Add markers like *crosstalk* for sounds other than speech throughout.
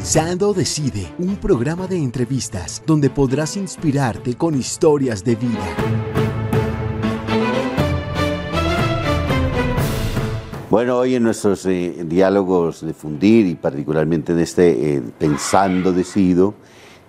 Pensando Decide, un programa de entrevistas donde podrás inspirarte con historias de vida. Bueno, hoy en nuestros eh, diálogos de fundir y particularmente en este eh, Pensando Decido,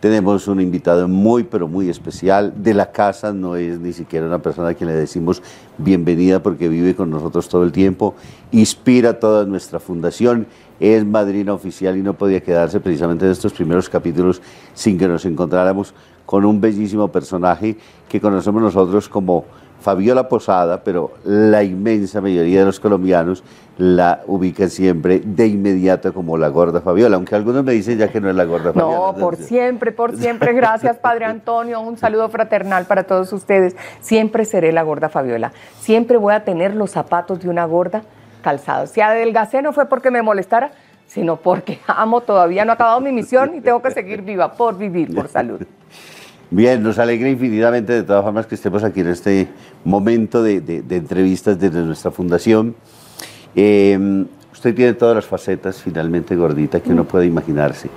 tenemos un invitado muy, pero muy especial. De la casa, no es ni siquiera una persona a quien le decimos bienvenida porque vive con nosotros todo el tiempo, inspira toda nuestra fundación, es madrina oficial y no podía quedarse precisamente en estos primeros capítulos sin que nos encontráramos con un bellísimo personaje que conocemos nosotros como Fabiola Posada, pero la inmensa mayoría de los colombianos la ubican siempre de inmediato como la gorda Fabiola, aunque algunos me dicen ya que no es la gorda Fabiola. No, por siempre, por siempre. Gracias, Padre Antonio. Un saludo fraternal para todos ustedes. Siempre seré la gorda Fabiola. Siempre voy a tener los zapatos de una gorda calzados. Si adelgacé no fue porque me molestara, sino porque *laughs* amo, todavía no he acabado mi misión y tengo que seguir viva por vivir, por salud. Bien, nos alegra infinitamente de todas formas que estemos aquí en este momento de, entrevistas desde nuestra fundación. Em, usted tiene todas las facetas finalmente gordita que uno puede imaginarse.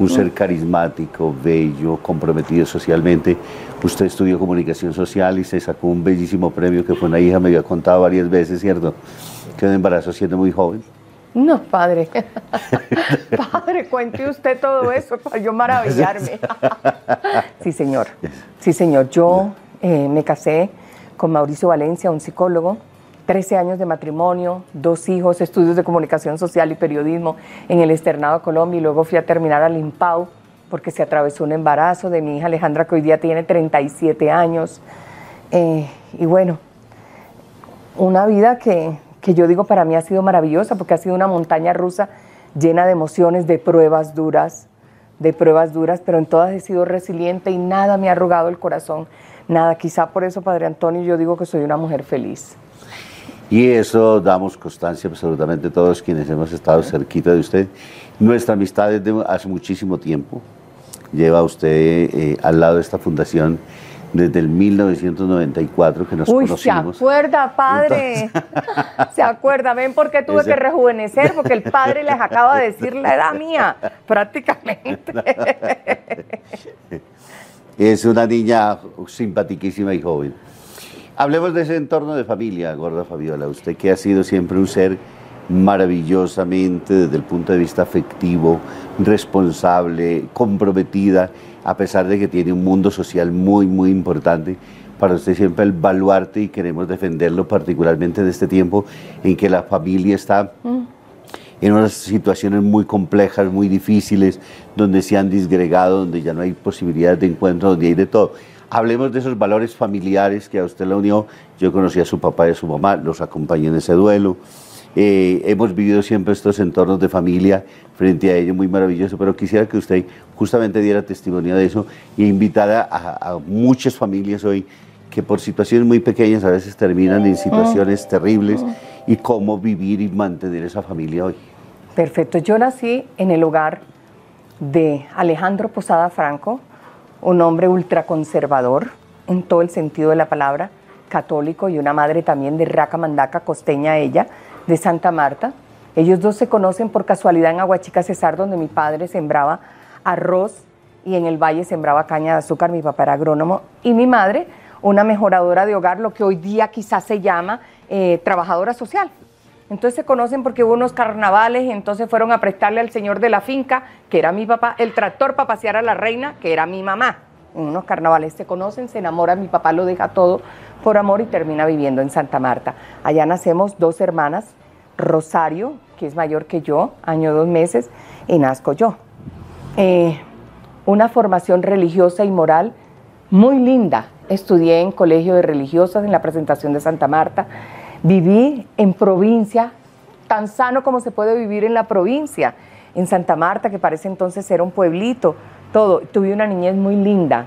Un ser carismático, bello, comprometido socialmente. Usted estudió comunicación social y se sacó un bellísimo premio que fue una hija, me había contado varias veces, ¿cierto? Que un embarazo siendo muy joven. No, padre. *laughs* padre, cuente usted todo eso para yo maravillarme. *laughs* sí, señor. Sí, señor. Yo eh, me casé con Mauricio Valencia, un psicólogo. 13 años de matrimonio, dos hijos, estudios de comunicación social y periodismo en el Externado de Colombia y luego fui a terminar al IMPAU porque se atravesó un embarazo de mi hija Alejandra que hoy día tiene 37 años. Eh, y bueno, una vida que que yo digo para mí ha sido maravillosa porque ha sido una montaña rusa llena de emociones, de pruebas duras, de pruebas duras, pero en todas he sido resiliente y nada me ha arrugado el corazón, nada. Quizá por eso, Padre Antonio, yo digo que soy una mujer feliz. Y eso damos constancia absolutamente todos quienes hemos estado cerquita de usted. Nuestra amistad es de hace muchísimo tiempo. Lleva usted eh, al lado de esta fundación desde el 1994 que nos Uy, conocimos. se acuerda, padre. *laughs* se acuerda, ven por qué tuve que rejuvenecer, porque el padre les acaba de decir la edad mía, prácticamente. *laughs* es una niña simpaticísima y joven. Hablemos de ese entorno de familia, Gorda Fabiola. Usted que ha sido siempre un ser maravillosamente desde el punto de vista afectivo, responsable, comprometida a pesar de que tiene un mundo social muy, muy importante. Para usted siempre el baluarte y queremos defenderlo particularmente en este tiempo en que la familia está en unas situaciones muy complejas, muy difíciles, donde se han disgregado, donde ya no hay posibilidades de encuentro, donde hay de todo. Hablemos de esos valores familiares que a usted la unió. Yo conocí a su papá y a su mamá, los acompañé en ese duelo. Eh, hemos vivido siempre estos entornos de familia frente a ello muy maravilloso, pero quisiera que usted justamente diera testimonio de eso e invitara a, muchas familias hoy que por situaciones muy pequeñas a veces terminan en situaciones terribles y cómo vivir y mantener esa familia hoy. Perfecto, yo nací en el hogar de Alejandro Posada Franco, un hombre ultraconservador en todo el sentido de la palabra, católico y una madre también de raca mandaca, costeña ella, de Santa Marta. Ellos dos se conocen por casualidad en Aguachica Cesar, donde mi padre sembraba arroz y en el valle sembraba caña de azúcar, mi papá era agrónomo, y mi madre, una mejoradora de hogar, lo que hoy día quizás se llama eh, trabajadora social. Entonces se conocen porque hubo unos carnavales y entonces fueron a prestarle al señor de la finca, que era mi papá, el tractor para pasear a la reina, que era mi mamá. Unos carnavales se conocen, se enamoran, mi papá lo deja todo por amor y termina viviendo en Santa Marta. Allá nacemos dos hermanas, Rosario, que es mayor que yo, año dos meses, y nazco yo. Eh, una formación religiosa y moral muy linda. Estudié en colegio de religiosas en la presentación de Santa Marta. Viví en provincia, tan sano como se puede vivir en la provincia. En Santa Marta, que parece entonces ser un pueblito, todo. Tuve una niñez muy linda,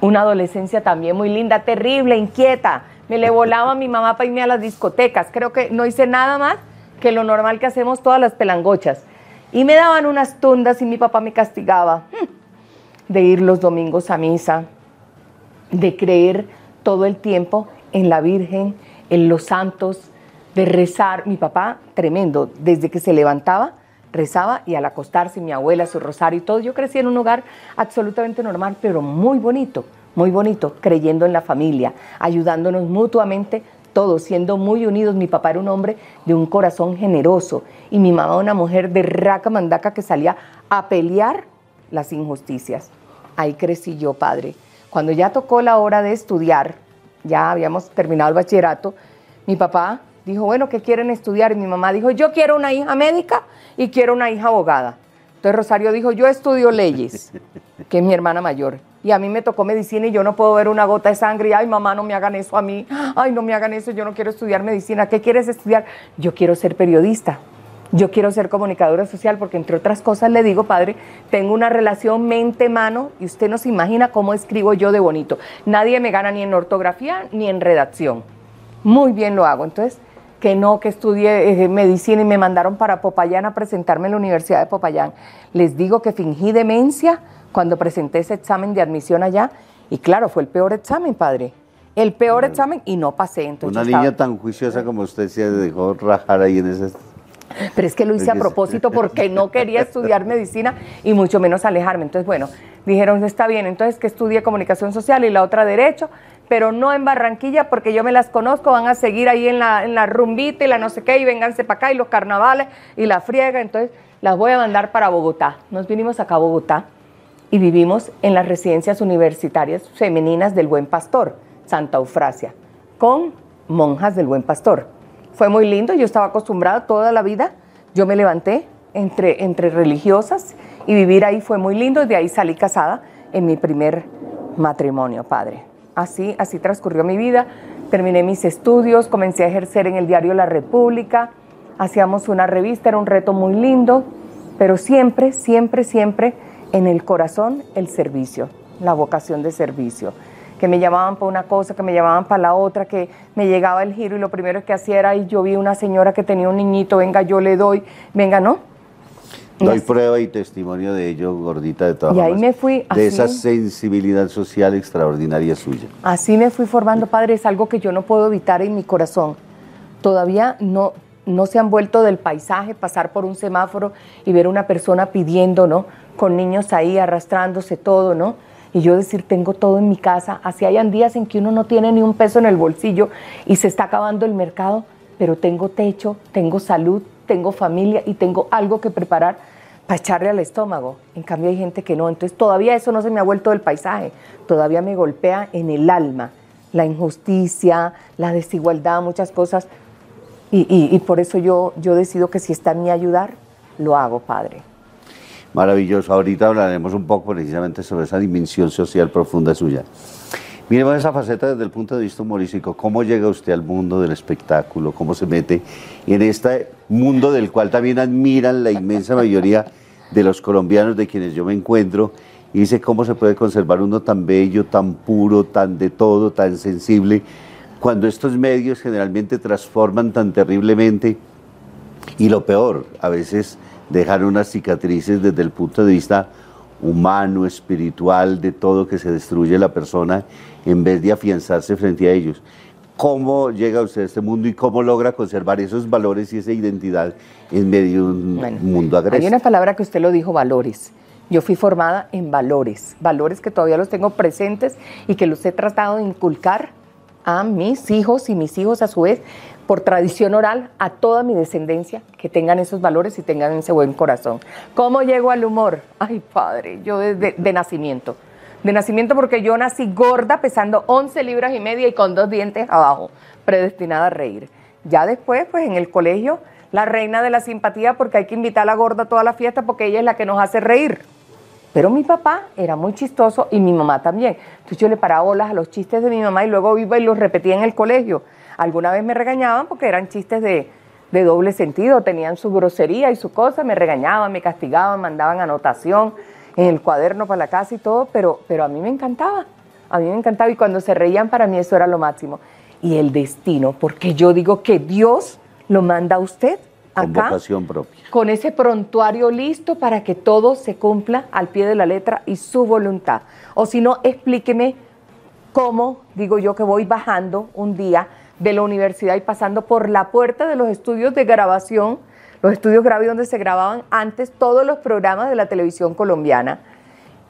una adolescencia también muy linda, terrible, inquieta. Me le volaba a mi mamá para irme a las discotecas. Creo que no hice nada más que lo normal que hacemos todas las pelangochas. Y me daban unas tundas y mi papá me castigaba hmm, de ir los domingos a misa, de creer todo el tiempo en la Virgen, en los santos, de rezar. Mi papá, tremendo, desde que se levantaba, rezaba y al acostarse mi abuela, su rosario y todo, yo crecí en un hogar absolutamente normal, pero muy bonito, muy bonito, creyendo en la familia, ayudándonos mutuamente todos, siendo muy unidos. Mi papá era un hombre de un corazón generoso y mi mamá una mujer de raca mandaca que salía a pelear las injusticias. Ahí crecí yo, padre. Cuando ya tocó la hora de estudiar, ya habíamos terminado el bachillerato, mi papá dijo, bueno, ¿qué quieren estudiar? Y mi mamá dijo, yo quiero una hija médica y quiero una hija abogada. Entonces Rosario dijo, yo estudio leyes, *laughs* que es mi hermana mayor. Y a mí me tocó medicina y yo no puedo ver una gota de sangre y, ay, mamá, no me hagan eso a mí. Ay, no me hagan eso, yo no quiero estudiar medicina. ¿Qué quieres estudiar? Yo quiero ser periodista. Yo quiero ser comunicadora social porque, entre otras cosas, le digo, padre, tengo una relación mente-mano y usted no se imagina cómo escribo yo de bonito. Nadie me gana ni en ortografía ni en redacción. Muy bien lo hago. Entonces, que no, que estudié eh, medicina y me mandaron para Popayán a presentarme en la Universidad de Popayán. Les digo que fingí demencia cuando presenté ese examen de admisión allá y claro, fue el peor examen, padre. El peor examen y no pasé. Entonces Una niña tan juiciosa como usted se dejó rajar ahí en ese... Pero es que lo hice a propósito porque no quería estudiar medicina y mucho menos alejarme. Entonces, bueno, dijeron, está bien, entonces que estudie comunicación social y la otra derecho pero no en Barranquilla porque yo me las conozco, van a seguir ahí en la, en rumbita y la no sé qué, y vénganse para acá y los carnavales y la friega, entonces las voy a mandar para Bogotá. Nos vinimos acá a Bogotá y vivimos en las residencias universitarias femeninas del Buen Pastor, Santa Eufrasia, con monjas del Buen Pastor. Fue muy lindo, yo estaba acostumbrada toda la vida, yo me levanté entre, entre religiosas y vivir ahí fue muy lindo de ahí salí casada en mi primer matrimonio, padre. Así, así transcurrió mi vida. Terminé mis estudios, comencé a ejercer en el diario La República, hacíamos una revista, era un reto muy lindo, pero siempre, siempre, siempre en el corazón el servicio, la vocación de servicio. Que me llamaban para una cosa, que me llamaban para la otra, que me llegaba el giro y lo primero que hacía era, y yo vi una señora que tenía un niñito, venga, yo le doy, venga, ¿no? Doy prueba y testimonio de ello, gordita, de todas Y ahí me fui. de esa sensibilidad social extraordinaria suya. Así me fui formando, padre. Es algo que yo no puedo evitar en mi corazón. Todavía no, no se han vuelto del paisaje, pasar por un semáforo y ver una persona pidiendo, ¿no? Con niños ahí arrastrándose todo, ¿no? Y yo decir, tengo todo en mi casa. Así hayan días en que uno no tiene ni un peso en el bolsillo y se está acabando el mercado, pero tengo techo, tengo salud, tengo familia y tengo algo que preparar para echarle al estómago. En cambio hay gente que no. Entonces todavía eso no se me ha vuelto del paisaje. Todavía me golpea en el alma la injusticia, la desigualdad, muchas cosas. Y, por eso yo, yo decido que si está en mi ayudar, lo hago, Padre. Maravilloso. Ahorita hablaremos un poco precisamente sobre esa dimensión social profunda suya. Miremos esa faceta desde el punto de vista humorístico. ¿Cómo llega usted al mundo del espectáculo? ¿Cómo se mete en este mundo del cual también admiran la inmensa mayoría de los colombianos de quienes yo me encuentro? Y dice cómo se puede conservar uno tan bello, tan puro, tan de todo, tan sensible, cuando estos medios generalmente transforman tan terriblemente. Y lo peor, a veces dejan unas cicatrices desde el punto de vista humano, espiritual, de todo que se destruye la persona en vez de afianzarse frente a ellos. ¿Cómo llega usted a este mundo y cómo logra conservar esos valores y esa identidad en medio de un mundo agresivo? Hay una palabra que usted lo dijo, valores. Yo fui formada en valores, valores que todavía los tengo presentes y que los he tratado de inculcar a mis hijos y mis hijos a su vez por tradición oral a toda mi descendencia que tengan esos valores y tengan ese buen corazón. ¿Cómo llego al humor? Ay, padre, yo desde de nacimiento de nacimiento porque yo nací gorda, pesando 11 libras y media y con dos dientes abajo, predestinada a reír. Ya después, pues en el colegio, la reina de la simpatía porque hay que invitar a la gorda a toda la fiesta porque ella es la que nos hace reír. Pero mi papá era muy chistoso y mi mamá también. Entonces yo le paraba bolas a los chistes de mi mamá y luego iba y los repetía en el colegio. Alguna vez me regañaban porque eran chistes de, de doble sentido, tenían su grosería y su cosa, me regañaban, me castigaban, mandaban anotación el cuaderno para la casa y todo, pero, pero a mí me encantaba, a mí me encantaba y cuando se reían para mí eso era lo máximo. Y el destino, porque yo digo que Dios lo manda a usted acá con, propia. con ese prontuario listo para que todo se cumpla al pie de la letra y su voluntad. O si no, explíqueme cómo, digo yo que voy bajando un día de la universidad y pasando por la puerta de los estudios de grabación los estudios Gravi donde se grababan antes todos los programas de la televisión colombiana.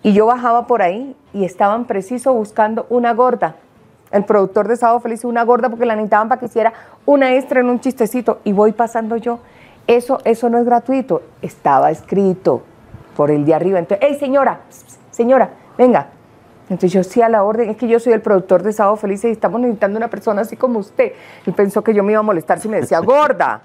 Y yo bajaba por ahí y estaban preciso buscando una gorda. El productor de Sábado Feliz, una gorda porque la necesitaban para que hiciera una extra en un chistecito. Y voy pasando yo. Eso, eso no es gratuito. Estaba escrito por el de arriba. Entonces, hey señora, señora, venga. Entonces yo sí a la orden, es que yo soy el productor de Sábado Feliz y estamos necesitando una persona así como usted. Él pensó que yo me iba a molestar si me decía gorda.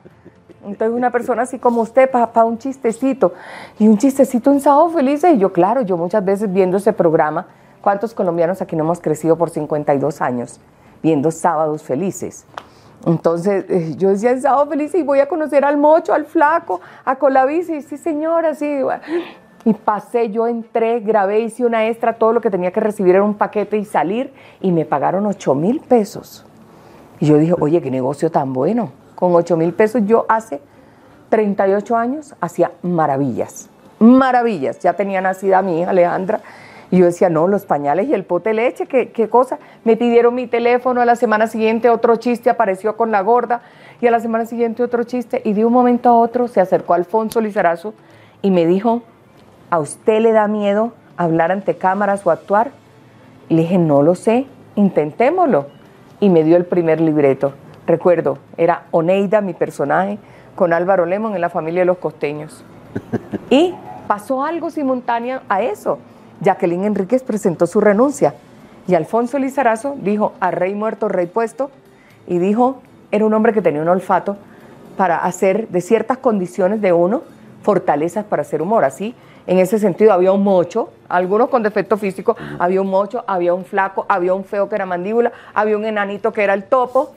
Entonces una persona así como usted para un chistecito. Y un chistecito en Sábado Feliz. Y yo, claro, yo muchas veces viendo ese programa, ¿cuántos colombianos aquí no hemos crecido por 52 años viendo Sábados Felices? Entonces eh, yo decía, en Sábado Feliz y voy a conocer al mocho, al flaco, a Colavici. Sí, señora, sí. Y pasé, yo entré, grabé, hice una extra, todo lo que tenía que recibir era un paquete y salir. Y me pagaron 8 mil pesos. Y yo dije, oye, qué negocio tan bueno con 8 mil pesos, yo hace 38 años hacía maravillas, maravillas. Ya tenía nacida mi hija Alejandra. Y yo decía, no, los pañales y el pote de leche, ¿qué, qué cosa. Me pidieron mi teléfono, a la semana siguiente otro chiste apareció con la gorda, y a la semana siguiente otro chiste, y de un momento a otro se acercó Alfonso Lizarazo y me dijo, ¿a usted le da miedo hablar ante cámaras o actuar? Y le dije, no lo sé, intentémoslo. Y me dio el primer libreto. Recuerdo, era Oneida, mi personaje, con Álvaro Lemon en la familia de los costeños. *laughs* Y pasó algo simultáneo a eso. Jacqueline Enríquez presentó su renuncia y Alfonso Lizarazo dijo, a rey muerto, rey puesto, y dijo, era un hombre que tenía un olfato para hacer de ciertas condiciones de uno fortalezas para hacer humor. Así, en ese sentido, había un mocho, algunos con defecto físico, había un mocho, había un flaco, había un feo que era mandíbula, había un enanito que era el topo,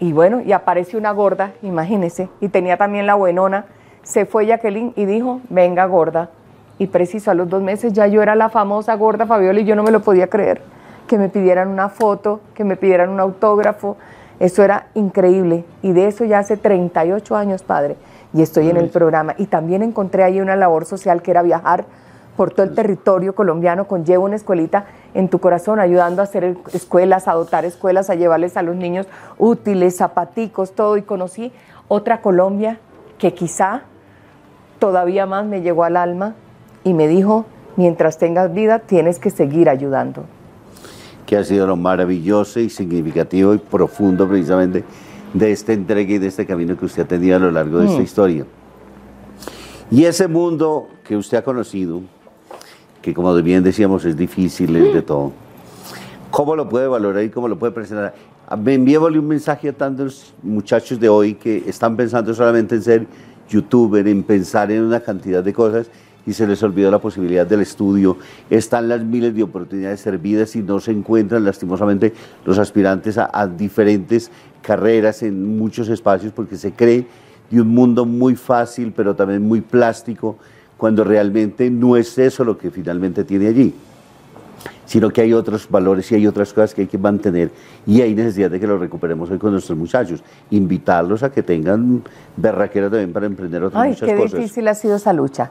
y bueno, y apareció una gorda, imagínese, y tenía también la buenona. Se fue Jacqueline y dijo, venga gorda. Y preciso a los dos meses ya yo era la famosa gorda Fabiola y yo no me lo podía creer. Que me pidieran una foto, que me pidieran un autógrafo. Eso era increíble. Y de eso ya hace 38 años, padre. Y estoy en el programa. Y también encontré ahí una labor social que era viajar por todo el territorio colombiano con Llevo una escuelita en tu corazón, ayudando a hacer escuelas, a dotar escuelas, a llevarles a los niños útiles, zapaticos, todo. Y conocí otra Colombia que quizá todavía más me llegó al alma y me dijo, mientras tengas vida, tienes que seguir ayudando. Que ha sido lo maravilloso y significativo y profundo precisamente de esta entrega y de este camino que usted ha tenido a lo largo de esta mm. historia. Y ese mundo que usted ha conocido, que como bien decíamos es difícil, es de todo. ¿Cómo lo puede valorar y cómo lo puede presentar? Me enviémosle un mensaje a tantos muchachos de hoy que están pensando solamente en ser youtuber, en pensar en una cantidad de cosas y se les olvidó la posibilidad del estudio. Están las miles de oportunidades servidas y no se encuentran lastimosamente los aspirantes a, a diferentes carreras en muchos espacios porque se cree de un mundo muy fácil pero también muy plástico cuando realmente no es eso lo que finalmente tiene allí, sino que hay otros valores y hay otras cosas que hay que mantener y hay necesidad de que lo recuperemos hoy con nuestros muchachos, invitarlos a que tengan berraquera también para emprender otras Ay, muchas qué cosas. difícil ha sido esa lucha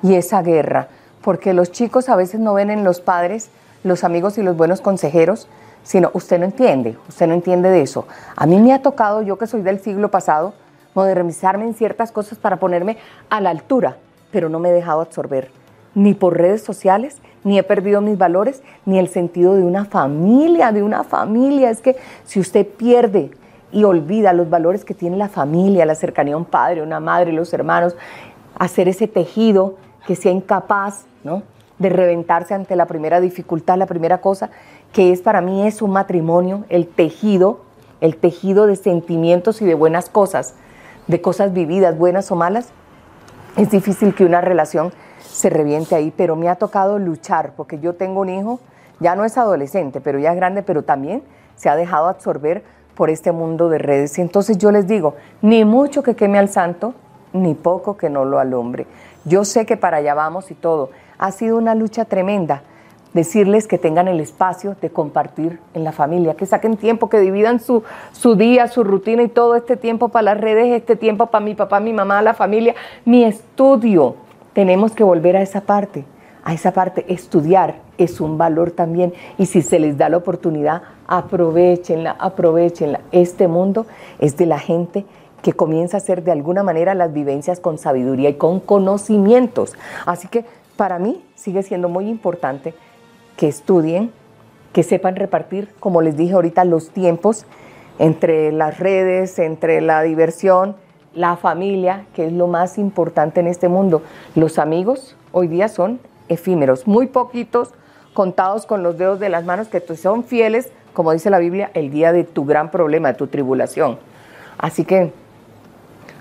y esa guerra, porque los chicos a veces no ven en los padres los amigos y los buenos consejeros, sino usted no entiende, usted no entiende de eso. A mí me ha tocado, yo que soy del siglo pasado, modernizarme en ciertas cosas para ponerme a la altura pero no me he dejado absorber ni por redes sociales, ni he perdido mis valores, ni el sentido de una familia, de una familia. Es que si usted pierde y olvida los valores que tiene la familia, la cercanía a un padre, una madre, los hermanos, hacer ese tejido que sea incapaz ¿no? de reventarse ante la primera dificultad, la primera cosa, que es para mí es un matrimonio, el tejido, el tejido de sentimientos y de buenas cosas, de cosas vividas, buenas o malas, es difícil que una relación se reviente ahí, pero me ha tocado luchar porque yo tengo un hijo, ya no es adolescente, pero ya es grande, pero también se ha dejado absorber por este mundo de redes. Y entonces yo les digo, ni mucho que queme al santo, ni poco que no lo alumbre. Yo sé que para allá vamos y todo. Ha sido una lucha tremenda, decirles que tengan el espacio de compartir en la familia, que saquen tiempo, que dividan su, su día, su rutina y todo este tiempo para las redes, este tiempo para mi papá, mi mamá, la familia, mi estudio. Tenemos que volver a esa parte, a esa parte. Estudiar es un valor también y si se les da la oportunidad, aprovechenla, aprovechenla. Este mundo es de la gente que comienza a hacer de alguna manera las vivencias con sabiduría y con conocimientos. Así que para mí sigue siendo muy importante que estudien, que sepan repartir, como les dije ahorita, los tiempos entre las redes, entre la diversión, la familia, que es lo más importante en este mundo. Los amigos hoy día son efímeros, muy poquitos, contados con los dedos de las manos, que son fieles, como dice la Biblia, el día de tu gran problema, de tu tribulación. Así que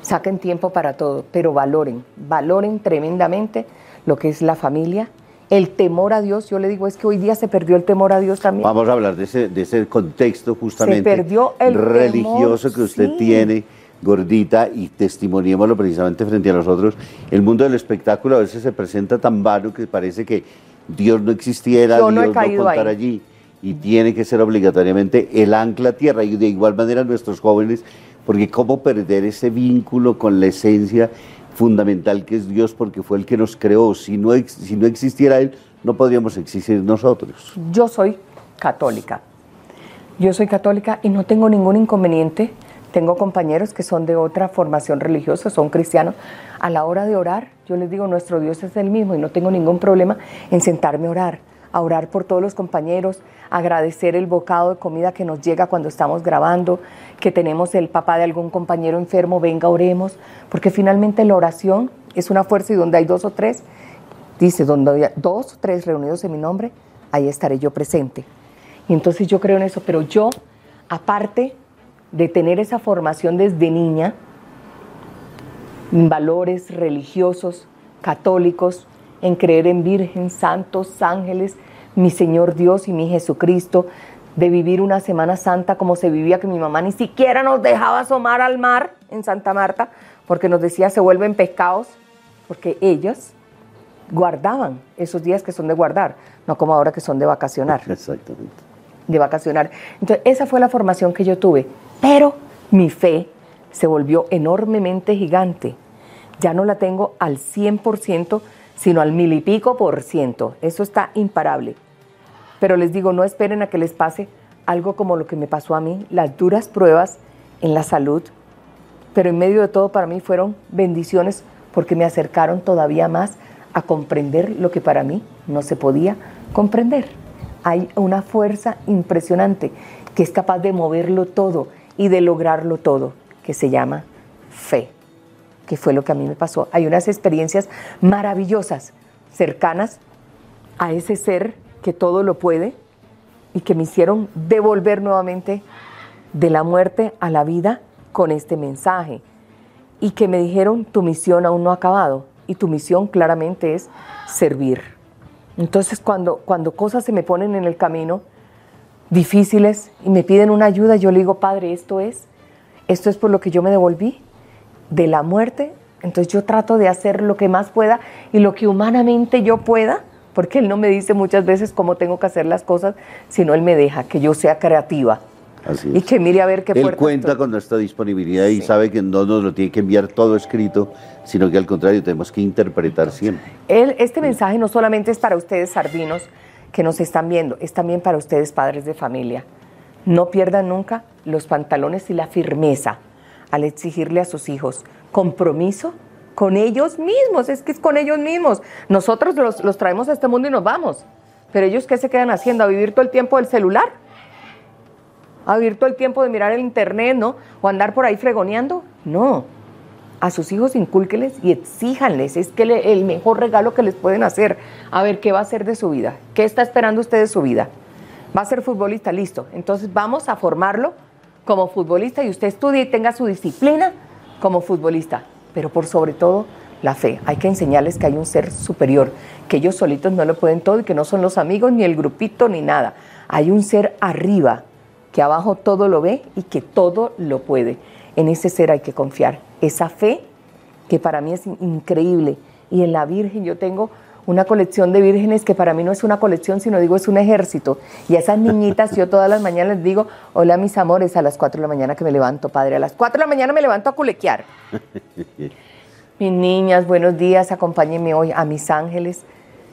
saquen tiempo para todo, pero valoren, valoren tremendamente lo que es la familia, el temor a Dios. Yo le digo, es que hoy día se perdió el temor a Dios también. Vamos a hablar de ese, de ese contexto justamente se perdió el religioso que usted tiene, gordita, y testimoniémoslo precisamente frente a nosotros. El mundo del espectáculo a veces se presenta tan vano que parece que Dios no existiera, Dios no, contara allí. Y tiene que ser obligatoriamente el ancla tierra. Y de igual manera nuestros jóvenes, porque cómo perder ese vínculo con la esencia fundamental que es Dios porque fue el que nos creó. Si no, si no existiera Él, no podríamos existir nosotros. Yo soy católica. Yo soy católica y no tengo ningún inconveniente. Tengo compañeros que son de otra formación religiosa, son cristianos. A la hora de orar, yo les digo, nuestro Dios es el mismo y no tengo ningún problema en sentarme a orar, a orar por todos los compañeros, agradecer el bocado de comida que nos llega cuando estamos grabando, que tenemos el papá de algún compañero enfermo, venga, oremos, porque finalmente la oración es una fuerza y donde hay dos o tres, dice, donde hay dos o tres reunidos en mi nombre, ahí estaré yo presente. Y entonces yo creo en eso, pero yo, aparte de tener esa formación desde niña, valores religiosos, católicos, en creer en virgen, santos, ángeles, mi Señor Dios y mi Jesucristo, de vivir una Semana Santa como se vivía, que mi mamá ni siquiera nos dejaba asomar al mar en Santa Marta, porque nos decía se vuelven pescados, porque ellos guardaban esos días que son de guardar, no como ahora que son de vacacionar. Exactamente. De vacacionar. Entonces, esa fue la formación que yo tuve, pero mi fe se volvió enormemente gigante. Ya no la tengo al 100%, sino al mil y pico por ciento. Eso está imparable. Pero les digo, no esperen a que les pase algo como lo que me pasó a mí, las duras pruebas en la salud, pero en medio de todo para mí fueron bendiciones porque me acercaron todavía más a comprender lo que para mí no se podía comprender. Hay una fuerza impresionante que es capaz de moverlo todo y de lograrlo todo, que se llama fe, que fue lo que a mí me pasó. Hay unas experiencias maravillosas, cercanas a ese ser que todo lo puede y que me hicieron devolver nuevamente de la muerte a la vida con este mensaje. Y que me dijeron, tu misión aún no ha acabado y tu misión claramente es servir. Entonces cuando, cuando cosas se me ponen en el camino difíciles y me piden una ayuda, yo le digo, Padre, esto es, esto es por lo que yo me devolví de la muerte. Entonces yo trato de hacer lo que más pueda y lo que humanamente yo pueda porque Él no me dice muchas veces cómo tengo que hacer las cosas, sino Él me deja que yo sea creativa. Así y que mire a ver qué Él cuenta con nuestra disponibilidad y sabe que no nos lo tiene que enviar todo escrito, sino que al contrario tenemos que interpretar siempre. Él, este mensaje no solamente es para ustedes sardinos que nos están viendo, es también para ustedes padres de familia. No pierdan nunca los pantalones y la firmeza al exigirle a sus hijos compromiso con ellos mismos, es que es con ellos mismos. Nosotros los, traemos a este mundo y nos vamos, pero ellos qué se quedan haciendo, a vivir todo el tiempo del celular, a vivir todo el tiempo de mirar el internet, ¿no? O andar por ahí fregoneando, no. A sus hijos incúlqueles y exíjanles, es que el mejor regalo que les pueden hacer, a ver qué va a hacer de su vida, qué está esperando usted de su vida. Va a ser futbolista, listo. Entonces vamos a formarlo como futbolista y usted estudie y tenga su disciplina como futbolista pero por sobre todo la fe. Hay que enseñarles que hay un ser superior, que ellos solitos no lo pueden todo y que no son los amigos ni el grupito ni nada. Hay un ser arriba que abajo todo lo ve y que todo lo puede. En ese ser hay que confiar. Esa fe que para mí es increíble. Y en la Virgen yo tengo una colección de vírgenes que para mí no es una colección, sino digo es un ejército. Y a esas niñitas yo todas las mañanas les digo, hola mis amores, a las 4 de la mañana que me levanto, padre, a las 4 de la mañana me levanto a culequear. *laughs* mis niñas, buenos días, acompáñenme hoy a mis ángeles,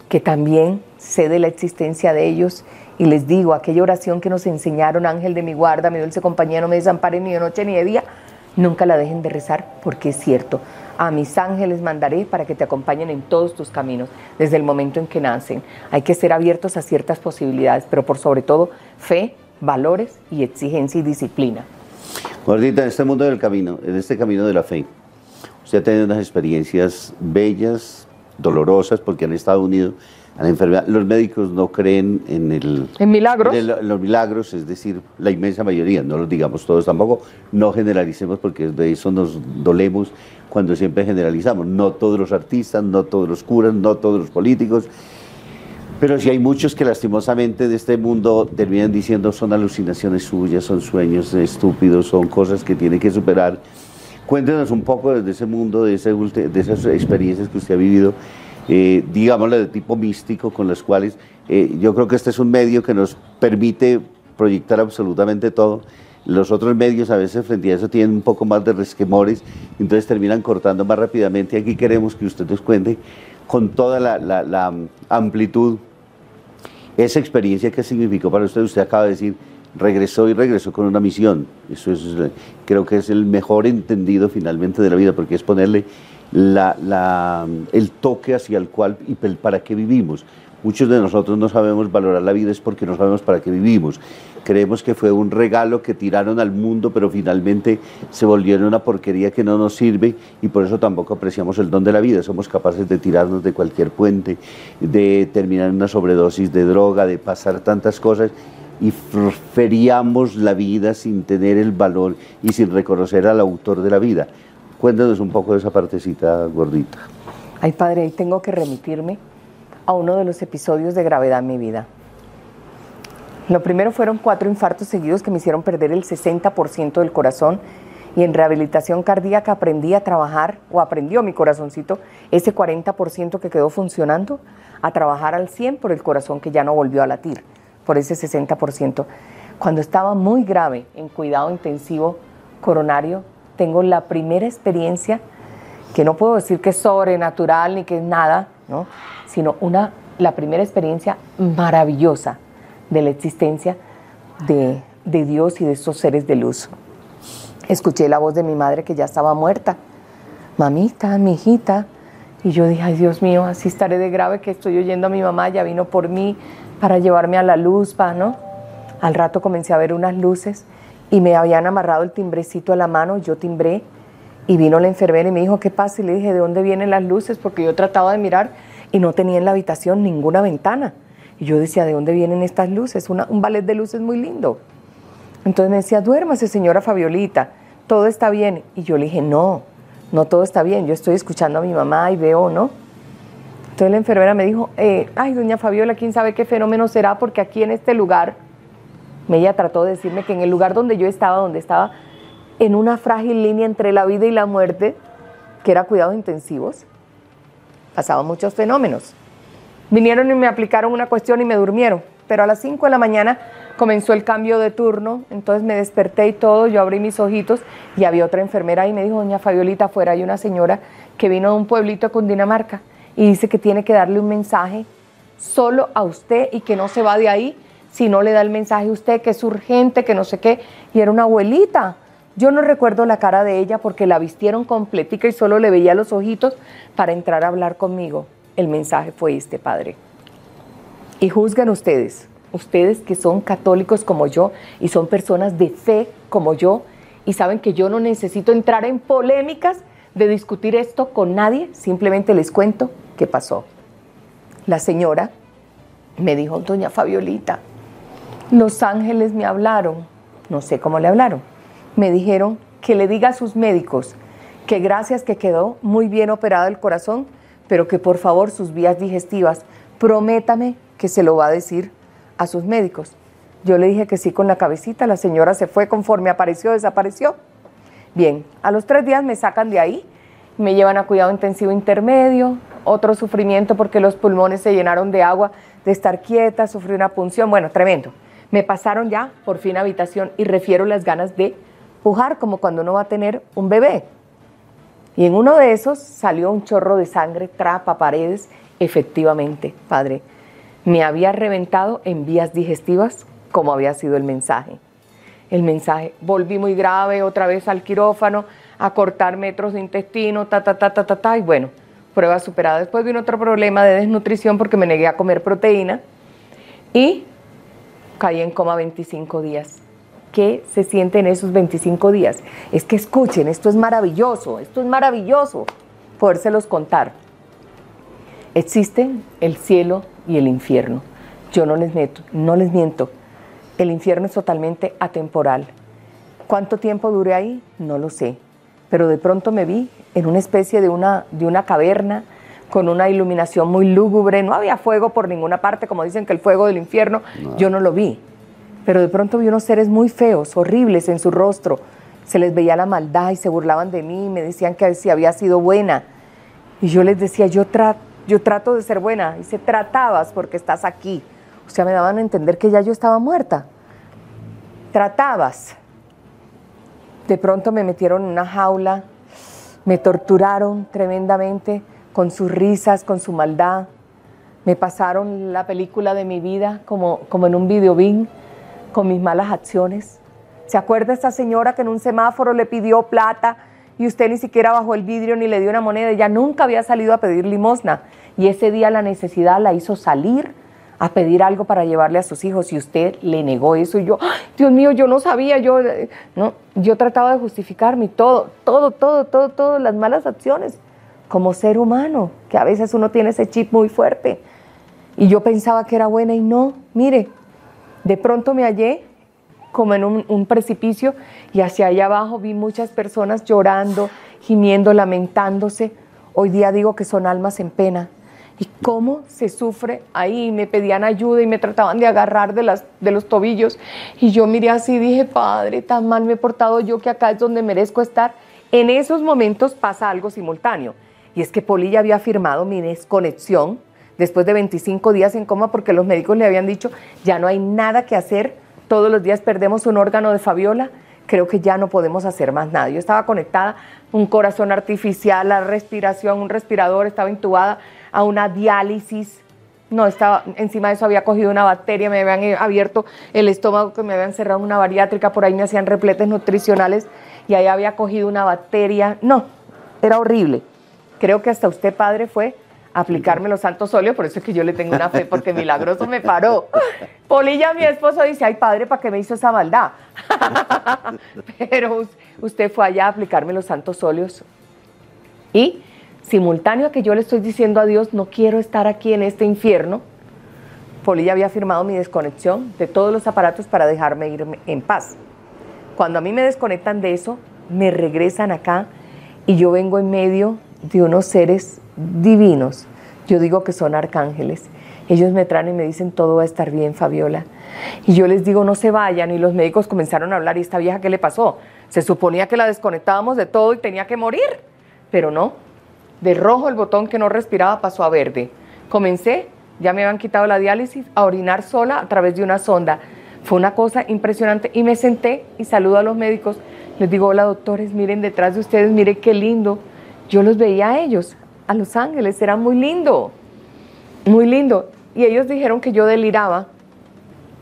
que también sé de la existencia de ellos. Y les digo, aquella oración que nos enseñaron, ángel de mi guarda, mi dulce compañero, no me desampare ni de noche ni de día, Nunca la dejen de rezar porque es cierto. A mis ángeles mandaré para que te acompañen en todos tus caminos, desde el momento en que nacen. Hay que ser abiertos a ciertas posibilidades, pero por sobre todo fe, valores y exigencia y disciplina. Gordita, en este mundo del camino, en este camino de la fe, usted ha tenido unas experiencias bellas, dolorosas, porque han estado unidos a la enfermedad. Los médicos no creen en el... ¿En milagros? En los milagros, es decir, la inmensa mayoría, no los digamos todos tampoco, no generalicemos porque de eso nos dolemos cuando siempre generalizamos. No todos los artistas, no todos los curas, no todos los políticos, pero sí hay muchos que lastimosamente de este mundo terminan diciendo son alucinaciones suyas, son sueños estúpidos, son cosas que tiene que superar. Cuéntenos un poco desde ese mundo, de, ese, de esas experiencias que usted ha vivido eh, digámosle, de tipo místico, con las cuales eh, yo creo que este es un medio que nos permite proyectar absolutamente todo. Los otros medios a veces frente a eso tienen un poco más de resquemores, entonces terminan cortando más rápidamente. Aquí queremos que usted nos cuente con toda la, la amplitud esa experiencia que significó para usted. Usted acaba de decir, regresó y regresó con una misión. Eso es, creo que es el mejor entendido finalmente de la vida, porque es ponerle el toque hacia el cual y para qué vivimos. Muchos de nosotros no sabemos valorar la vida es porque no sabemos para qué vivimos. Creemos que fue un regalo que tiraron al mundo, pero finalmente se volvieron una porquería que no nos sirve y por eso tampoco apreciamos el don de la vida. Somos capaces de tirarnos de cualquier puente, de terminar una sobredosis de droga, de pasar tantas cosas y feriamos la vida sin tener el valor y sin reconocer al autor de la vida. Cuéntanos un poco de esa partecita gordita. Ay, padre, tengo que remitirme a uno de los episodios de gravedad en mi vida. Lo primero fueron cuatro infartos seguidos que me hicieron perder el 60% del corazón y en rehabilitación cardíaca aprendí a trabajar, o aprendió mi corazoncito, ese 40% que quedó funcionando, a trabajar al 100 por el corazón que ya no volvió a latir, por ese 60%. Cuando estaba muy grave en cuidado intensivo coronario, tengo la primera experiencia, que no puedo decir que es sobrenatural ni que es nada, ¿no? sino una, la primera experiencia maravillosa de la existencia de, de Dios y de estos seres de luz. Escuché la voz de mi madre que ya estaba muerta. Mamita, mi hijita. Y yo dije, ay Dios mío, así estaré de grave que estoy oyendo a mi mamá, ya vino por mí para llevarme a la luz, pa, ¿no? Al rato comencé a ver unas luces y me habían amarrado el timbrecito a la mano, yo timbré y vino la enfermera y me dijo, ¿qué pasa? Y le dije, ¿de dónde vienen las luces? Porque yo trataba de mirar y no tenía en la habitación ninguna ventana. Y yo decía, ¿de dónde vienen estas luces? un ballet de luces muy lindo. Entonces me decía, duérmase señora Fabiolita, todo está bien. Y yo le dije, no, no todo está bien, yo estoy escuchando a mi mamá y veo, ¿no? Entonces la enfermera me dijo, eh, ay, doña Fabiola, quién sabe qué fenómeno será, porque aquí en este lugar ella trató de decirme que en el lugar donde yo estaba, donde estaba en una frágil línea entre la vida y la muerte, que era cuidados intensivos, pasaban muchos fenómenos. Vinieron y me aplicaron una cuestión y me durmieron, pero a las 5 de la mañana comenzó el cambio de turno, entonces me desperté y todo, yo abrí mis ojitos y había otra enfermera y me dijo, doña Fabiolita, afuera hay una señora que vino de un pueblito con Dinamarca y dice que tiene que darle un mensaje solo a usted y que no se va de ahí si no le da el mensaje a usted que es urgente, que no sé qué, y era una abuelita. Yo no recuerdo la cara de ella porque la vistieron completica y solo le veía los ojitos para entrar a hablar conmigo. El mensaje fue este, Padre. Y juzgan ustedes, ustedes que son católicos como yo y son personas de fe como yo y saben que yo no necesito entrar en polémicas de discutir esto con nadie, simplemente les cuento qué pasó. La señora me dijo, doña Fabiolita, los ángeles me hablaron, no sé cómo le hablaron, me dijeron que le diga a sus médicos que gracias que quedó muy bien operado el corazón, pero que por favor sus vías digestivas, prométame que se lo va a decir a sus médicos. Yo le dije que sí con la cabecita, la señora se fue conforme apareció, desapareció. Bien, a los tres días me sacan de ahí, me llevan a cuidado intensivo intermedio, otro sufrimiento porque los pulmones se llenaron de agua de estar quieta, sufrí una punción, bueno, tremendo. Me pasaron ya por fin a habitación y refiero las ganas de pujar como cuando uno va a tener un bebé. Y en uno de esos salió un chorro de sangre, trapa paredes. Efectivamente, padre, me había reventado en vías digestivas como había sido el mensaje. el mensaje. Volví muy grave, otra vez al quirófano, a cortar metros de intestino, ta, ta, ta, ta, ta, ta, y bueno, prueba superada. Después vino otro problema de desnutrición porque me negué a comer proteína y caí en coma 25 días. ¿Qué se siente en esos 25 días? Es que escuchen, esto es maravilloso, esto es maravilloso, podérselos contar. Existen el cielo y el infierno. Yo no les meto, no les miento. El infierno es totalmente atemporal. ¿Cuánto tiempo duré ahí? No lo sé. Pero de pronto me vi en una especie de una, de una caverna con una iluminación muy lúgubre. No había fuego por ninguna parte, como dicen que el fuego del infierno. Yo no lo vi. Pero de pronto vi unos seres muy feos, horribles en su rostro. Se les veía la maldad y se burlaban de mí y me decían que si había sido buena. Y yo les decía, yo, yo trato de ser buena. Y se tratabas porque estás aquí. O sea, me daban a entender que ya yo estaba muerta. Tratabas. De pronto me metieron en una jaula, me torturaron tremendamente con sus risas, con su maldad. Me pasaron la película de mi vida como, como en un videobin con mis malas acciones. ¿Se acuerda esta señora que en un semáforo le pidió plata y usted ni siquiera bajó el vidrio ni le dio una moneda? Ella nunca había salido a pedir limosna y ese día la necesidad la hizo salir a pedir algo para llevarle a sus hijos y usted le negó eso y yo, Dios mío, yo no sabía, yo no, yo trataba de justificarme todo, todo, todo, todo, todas las malas acciones como ser humano, que a veces uno tiene ese chip muy fuerte. Y yo pensaba que era buena y no, mire, de pronto me hallé como en un, precipicio y hacia allá abajo vi muchas personas llorando, gimiendo, lamentándose. Hoy día digo que son almas en pena, ¿Y cómo se sufre ahí? Me pedían ayuda y me trataban de agarrar de, las, de los tobillos. Y yo miré así y dije, Padre, tan mal me he portado yo que acá es donde merezco estar. En esos momentos pasa algo simultáneo. Y es que Polilla había firmado mi desconexión después de 25 días en coma porque los médicos le habían dicho, ya no hay nada que hacer, todos los días perdemos un órgano de Fabiola, creo que ya no podemos hacer más nada. Yo estaba conectada, un corazón artificial, la respiración, un respirador, estaba intubada a una diálisis. No, estaba, encima de eso había cogido una bacteria, me habían abierto el estómago, que me habían cerrado una bariátrica, por ahí me hacían repletes nutricionales y ahí había cogido una bacteria. No, era horrible. Creo que hasta usted, padre, fue a aplicarme los santos óleos, por eso es que yo le tengo una fe, *laughs* porque milagroso me paró. Polilla, mi esposo, dice, ay, padre, ¿para qué me hizo esa maldad? *laughs* Pero usted fue allá a aplicarme los santos óleos y simultáneo a que yo le estoy diciendo a Dios, no quiero estar aquí en este infierno, Polilla había firmado mi desconexión de todos los aparatos para dejarme ir en paz. Cuando a mí me desconectan de eso, me regresan acá y yo vengo en medio de unos seres divinos. Yo digo que son arcángeles. Ellos me traen y me dicen, todo va a estar bien, Fabiola. Y yo les digo, no se vayan. Y los médicos comenzaron a hablar, ¿y esta vieja qué le pasó? Se suponía que la desconectábamos de todo y tenía que morir. Pero no, de rojo el botón que no respiraba pasó a verde. Comencé, ya me habían quitado la diálisis, a orinar sola a través de una sonda. Fue una cosa impresionante y me senté y saludo a los médicos. Les digo, hola doctores, miren detrás de ustedes, miren qué lindo. Yo los veía a ellos, a Los Ángeles, era muy lindo, muy lindo. Y ellos dijeron que yo deliraba,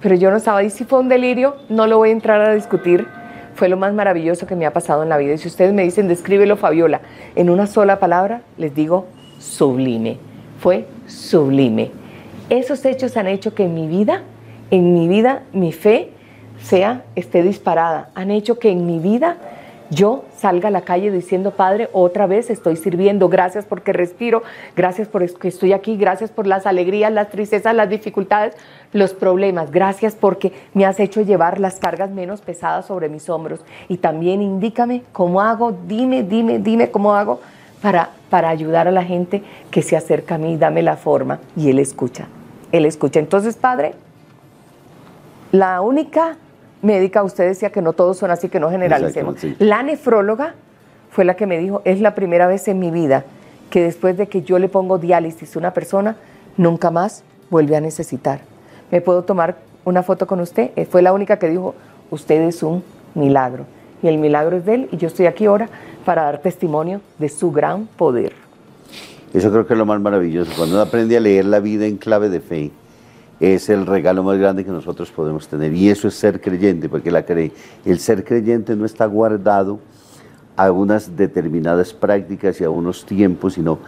pero yo no. Y si fue un delirio, no lo voy a entrar a discutir fue lo más maravilloso que me ha pasado en la vida. Y si ustedes me dicen, descríbelo, Fabiola, en una sola palabra, les digo sublime. Fue sublime. Esos hechos han hecho que en mi vida, en mi vida, mi fe sea, esté disparada. Han hecho que en mi vida yo salga a la calle diciendo, Padre, otra vez estoy sirviendo, gracias porque respiro, gracias por que estoy aquí, gracias por las alegrías, las tristezas, las dificultades, los problemas, gracias porque me has hecho llevar las cargas menos pesadas sobre mis hombros. Y también indícame cómo hago, dime, dime, dime cómo hago para, para ayudar a la gente que se acerca a mí, dame la forma. Y Él escucha, Él escucha. Entonces, Padre, la única médica, usted decía que no todos son así, que no generalicemos. La nefróloga fue la que me dijo, es la primera vez en mi vida que después de que yo le pongo diálisis a una persona, nunca más vuelve a necesitar. ¿Me puedo tomar una foto con usted? Eh, fue la única que dijo, usted es un milagro. Y el milagro es de él y yo estoy aquí ahora para dar testimonio de su gran poder. Eso creo que es lo más maravilloso, cuando uno aprende a leer la vida en clave de fe es el regalo más grande que nosotros podemos tener. Y eso es ser creyente, porque la cree. el ser creyente no está guardado a unas determinadas prácticas y a unos tiempos, sino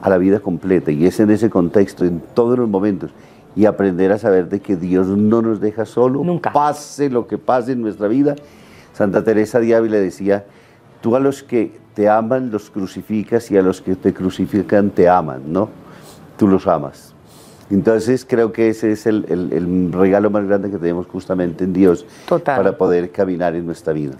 a la vida completa. Y es en ese contexto, en todos los momentos. Y aprender a saber de que Dios no nos deja solo, Nunca. pase lo que pase en nuestra vida. Santa Teresa de Ávila decía, tú a los que te aman los crucificas y a los que te crucifican te aman, ¿no? Tú los amas. Entonces creo que ese es el, el- el regalo más grande que tenemos justamente en Dios Total. para poder caminar en nuestra vida.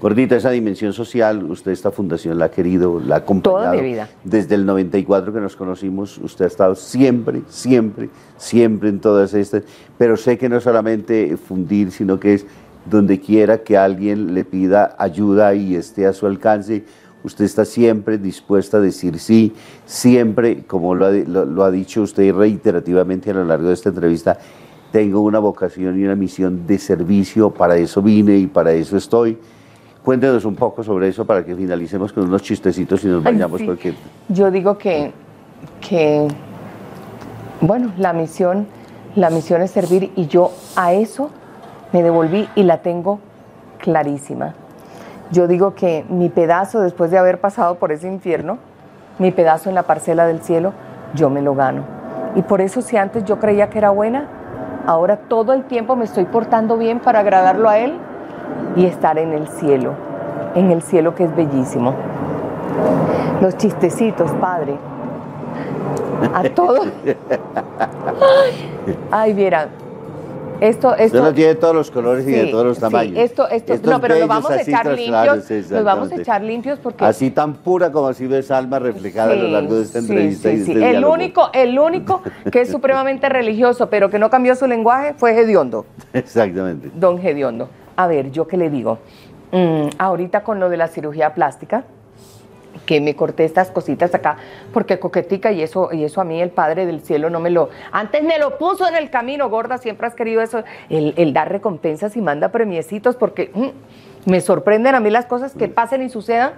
Gordita, esa dimensión social, usted esta fundación la ha querido, la ha acompañado. Toda mi vida. Desde el 94 que nos conocimos, usted ha estado siempre, siempre, siempre en todas estas. Pero sé que no solamente fundir, sino que es donde quiera que alguien le pida ayuda y esté a su alcance, usted está siempre dispuesta a decir sí, siempre, como lo ha, lo- lo ha dicho usted reiterativamente a lo largo de esta entrevista, tengo una vocación y una misión de servicio, para eso vine y para eso estoy. Cuéntenos un poco sobre eso para que finalicemos con unos chistecitos y nos Ay, vayamos sí. porque Yo digo que, que, bueno, la misión, la misión es servir y yo a eso me devolví y la tengo clarísima. Yo digo que mi pedazo, después de haber pasado por ese infierno, mi pedazo en la parcela del cielo, yo me lo gano. Y por eso si antes yo creía que era buena, ahora todo el tiempo me estoy portando bien para agradarlo a Él y estar en el cielo, en el cielo que es bellísimo. Los chistecitos, padre. A todos. *laughs* Ay, Ay, Esto, esto. lo tiene todos los colores y de Sí, todos los sí, tamaños. esto, esto, Estos no, pero lo vamos a echar limpios. Los vamos a echar limpios porque. Así tan pura como así ves alma reflejada a lo Sí, largo de esta sí, entrevista sí, y sí. este El diálogo. único, el único que es *laughs* supremamente religioso, pero que no cambió su lenguaje, fue Hediondo. Exactamente. Don Gediondo. A ver, ¿yo qué le digo? Mm, ahorita con lo de la cirugía plástica, me corté estas cositas acá, porque coquetica y eso, y eso a mí el Padre del Cielo no me lo... Antes me lo puso en el camino, gorda, siempre has querido eso, el, el dar recompensas y manda premiecitos, porque mm, me sorprenden a mí las cosas que pasen y sucedan,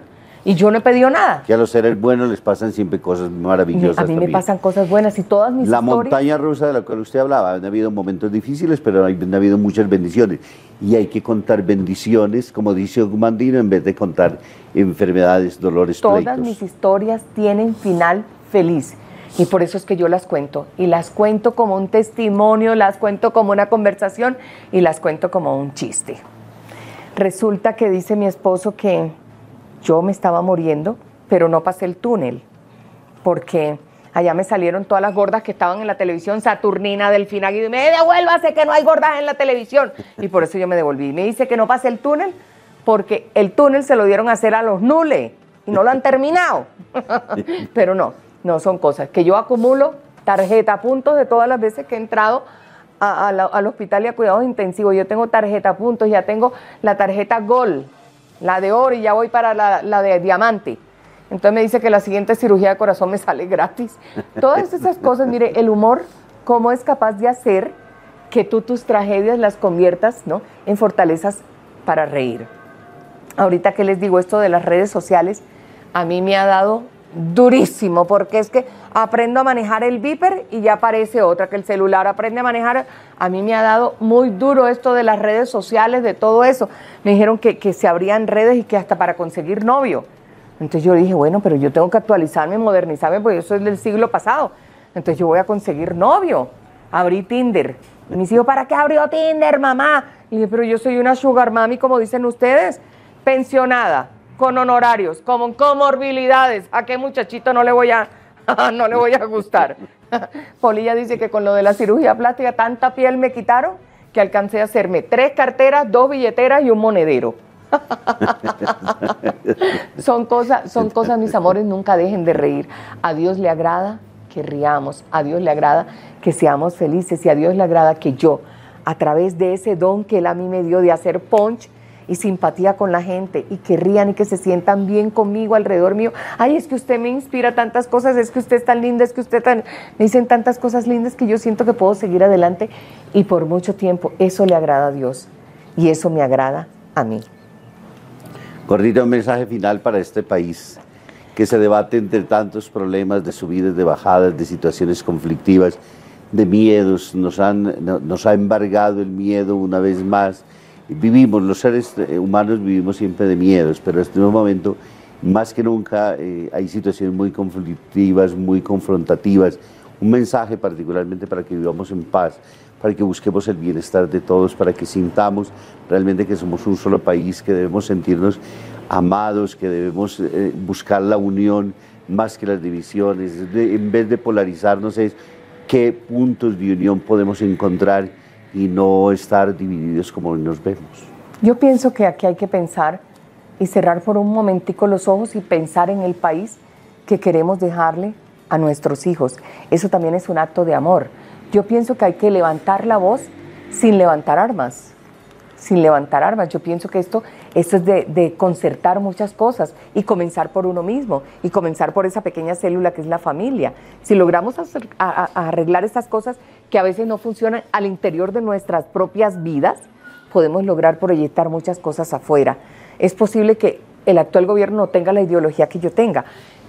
y yo no he pedido nada. Que a los seres buenos les pasan siempre cosas maravillosas. A mí me pasan cosas buenas y todas mis La historias... montaña rusa de la cual usted hablaba, han habido momentos difíciles, pero han han habido muchas bendiciones. Y hay que contar bendiciones, como dice Ogmandino, en vez de contar enfermedades, dolores, Todas pleitos. mis historias tienen final feliz. Y por eso es que yo las cuento. Y las cuento como un testimonio, las cuento como una conversación y las cuento como un chiste. Resulta que dice mi esposo que yo me estaba muriendo, pero no pasé el túnel. Porque allá me salieron todas las gordas que estaban en la televisión, Saturnina, Delfina Guido, y me devuélvase que no hay gordas en la televisión. Y por eso yo me devolví. Me dice que no pasé el túnel porque el túnel se lo dieron a hacer a los nules y no lo han terminado. *laughs* Pero no, no son cosas que yo acumulo tarjeta puntos de todas las veces que he entrado al hospital y a cuidados intensivos. Yo tengo tarjeta puntos, ya tengo la tarjeta Gol, la de oro y ya voy para la, la de diamante. Entonces me dice que la siguiente cirugía de corazón me sale gratis. Todas esas cosas, mire, el humor, cómo es capaz de hacer que tú tus tragedias las conviertas ¿no? en fortalezas para reír. Ahorita que les digo esto de las redes sociales, a mí me ha dado durísimo, porque es que aprendo a manejar el viper y ya aparece otra, que el celular aprende a manejar. A mí me ha dado muy duro esto de las redes sociales, de todo eso. Me dijeron que, que se abrían redes y que hasta para conseguir novio. Entonces yo dije, bueno, pero yo tengo que actualizarme, modernizarme, porque eso es del siglo pasado. Entonces yo voy a conseguir novio. Abrí Tinder. Y mis hijos, ¿para qué abrió Tinder, mamá? Y dije, pero yo soy una sugar mami, como dicen ustedes, pensionada, con honorarios, con comorbilidades. ¿A qué muchachito no le voy a, *laughs* no le voy a gustar? *laughs* Polilla dice que con lo de la cirugía plástica tanta piel me quitaron que alcancé a hacerme tres carteras, dos billeteras y un monedero. *laughs* son cosas, son cosas, mis amores, nunca dejen de reír. A Dios le agrada que riamos, a Dios le agrada que seamos felices y a Dios le agrada que yo, a través de ese don que Él a mí me dio de hacer punch y simpatía con la gente y que rían y que se sientan bien conmigo alrededor mío. Ay, es que usted me inspira tantas cosas, es que usted es tan linda, es que usted tan... Me dicen tantas cosas lindas que yo siento que puedo seguir adelante y por mucho tiempo. Eso le agrada a Dios y eso me agrada a mí. Gordita, un mensaje final para este país que se debate entre tantos problemas de subidas, de bajadas, de situaciones conflictivas, de miedos, nos, han, nos ha embargado el miedo una vez más. Vivimos, los seres eh, humanos vivimos siempre de miedos, pero en este momento, más que nunca, eh, hay situaciones muy conflictivas, muy confrontativas. Un mensaje particularmente para que vivamos en paz, para que busquemos el bienestar de todos, para que sintamos realmente que somos un solo país, que debemos sentirnos amados, que debemos eh, buscar la unión más que las divisiones, en vez de polarizarnos es qué puntos de unión podemos encontrar y no estar divididos como nos vemos. Yo pienso que aquí hay que pensar y cerrar por un momentico los ojos y pensar en el país que queremos dejarle a nuestros hijos. Eso también es un acto de amor. Yo pienso que hay que levantar la voz sin levantar armas sin levantar armas. Yo pienso que esto, esto es de, concertar muchas cosas y comenzar por uno mismo y comenzar por esa pequeña célula que es la familia. Si logramos arreglar estas cosas que a veces no funcionan al interior de nuestras propias vidas, podemos lograr proyectar muchas cosas afuera. Es posible que el actual gobierno no tenga la ideología que yo tenga,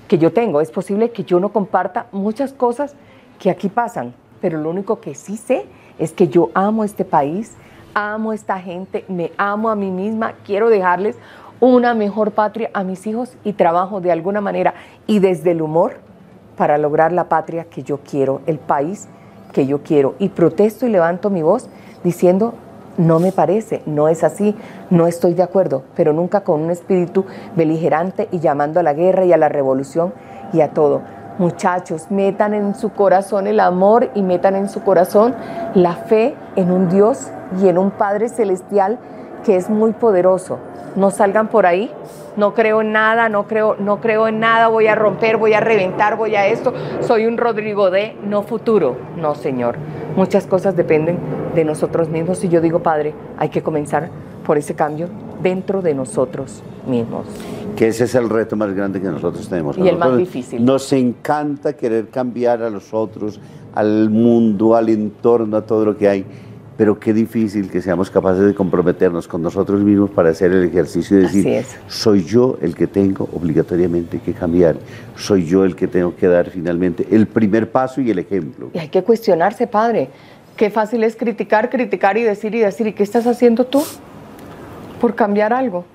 que yo tengo. Es posible que yo no comparta muchas cosas que aquí pasan, pero lo único que sí sé es que yo amo este país, amo esta gente, me amo a mí misma, quiero dejarles una mejor patria a mis hijos y trabajo de alguna manera y desde el humor para lograr la patria que yo quiero, el país que yo quiero. Y protesto y levanto mi voz diciendo, no me parece, no es así, no estoy de acuerdo, pero nunca con un espíritu beligerante y llamando a la guerra y a la revolución y a todo. Muchachos, metan en su corazón el amor y metan en su corazón la fe en un Dios y en un Padre Celestial que es muy poderoso. No salgan por ahí, no creo en nada, no creo, no creo en nada, voy a romper, voy a reventar, voy a esto, soy un Rodrigo de no futuro. No, Señor. Muchas cosas dependen de nosotros mismos y yo digo, Padre, hay que comenzar por ese cambio dentro de nosotros mismos. Que ese es el reto más grande que nosotros tenemos. Y el más difícil. Nos encanta querer cambiar a los otros, al mundo, al entorno, a todo lo que hay pero qué difícil que seamos capaces de comprometernos con nosotros mismos para hacer el ejercicio y decir, soy yo el que tengo obligatoriamente que cambiar, soy yo el que tengo que dar finalmente el primer paso y el ejemplo. Y hay que cuestionarse, padre, qué fácil es criticar, criticar y decir y decir, ¿y qué estás haciendo tú por cambiar algo?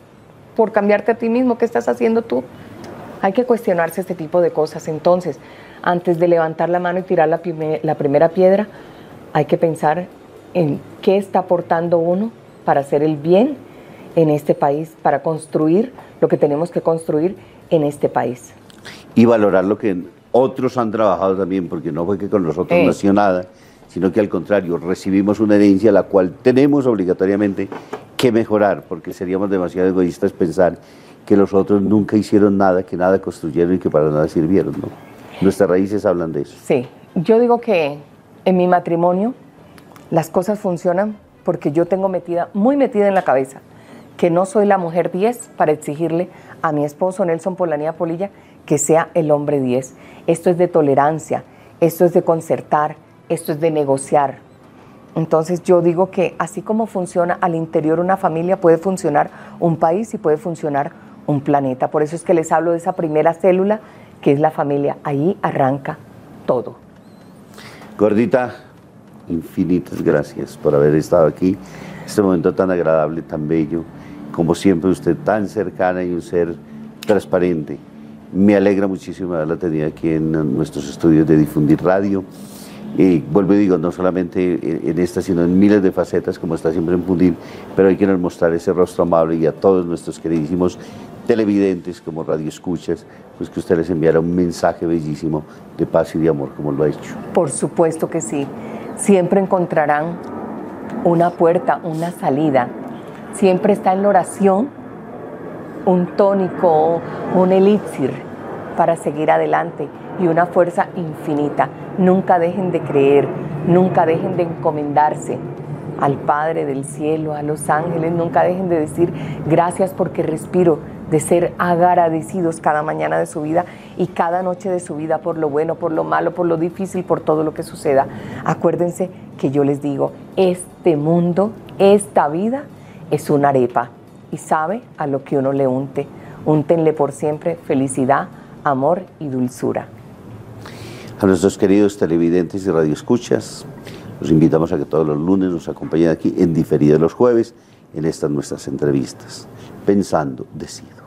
Por cambiarte a ti mismo, ¿qué estás haciendo tú? Hay que cuestionarse este tipo de cosas. Entonces, antes de levantar la mano y tirar la, la primera piedra, hay que pensar en qué está aportando uno para hacer el bien en este país, para construir lo que tenemos que construir en este país. Y valorar lo que otros han trabajado también, porque no fue que con nosotros no nació nada, sino que al contrario, recibimos una herencia la cual tenemos obligatoriamente que mejorar, porque seríamos demasiado egoístas pensar que los otros nunca hicieron nada, que nada construyeron y que para nada sirvieron. ¿no? Nuestras raíces hablan de eso. Sí, yo digo que en mi matrimonio las cosas funcionan porque yo tengo metida, muy metida en la cabeza, que no soy la mujer 10 para exigirle a mi esposo Nelson Polanía Polilla que sea el hombre 10. Esto es de tolerancia, esto es de concertar, esto es de negociar. Entonces yo digo que así como funciona al interior una familia, puede funcionar un país y puede funcionar un planeta. Por eso es que les hablo de esa primera célula que es la familia. Ahí arranca todo. Gordita, infinitas gracias por haber estado aquí, este momento tan agradable, tan bello, como siempre usted tan cercana y un ser transparente. Me alegra muchísimo haberla tenido aquí en nuestros estudios de Difundir Radio. Y vuelvo y digo, no solamente en esta, sino en miles de facetas, como está siempre en Fundir, pero hay que mostrar ese rostro amable y a todos nuestros queridísimos televidentes como radio escuchas, pues que usted les enviara un mensaje bellísimo de paz y de amor, como lo ha hecho. Por supuesto que sí siempre encontrarán una puerta, una salida. Siempre está en la oración un tónico, un elixir para seguir adelante y una fuerza infinita. Nunca dejen de creer, nunca dejen de encomendarse al Padre del cielo, a los ángeles, nunca dejen de decir gracias porque respiro, de ser agradecidos cada mañana de su vida y cada noche de su vida por lo bueno, por lo malo, por lo difícil, por todo lo que suceda. Acuérdense que yo les digo, este mundo, esta vida es una arepa y sabe a lo que uno le unte. Úntenle por siempre felicidad, amor y dulzura. A nuestros queridos televidentes y radioescuchas, los invitamos a que todos los lunes nos acompañen aquí en diferido los jueves en estas nuestras entrevistas. Pensando, decido.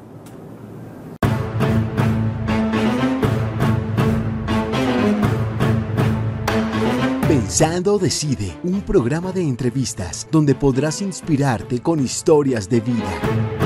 Pensando Decide, un programa de entrevistas donde podrás inspirarte con historias de vida.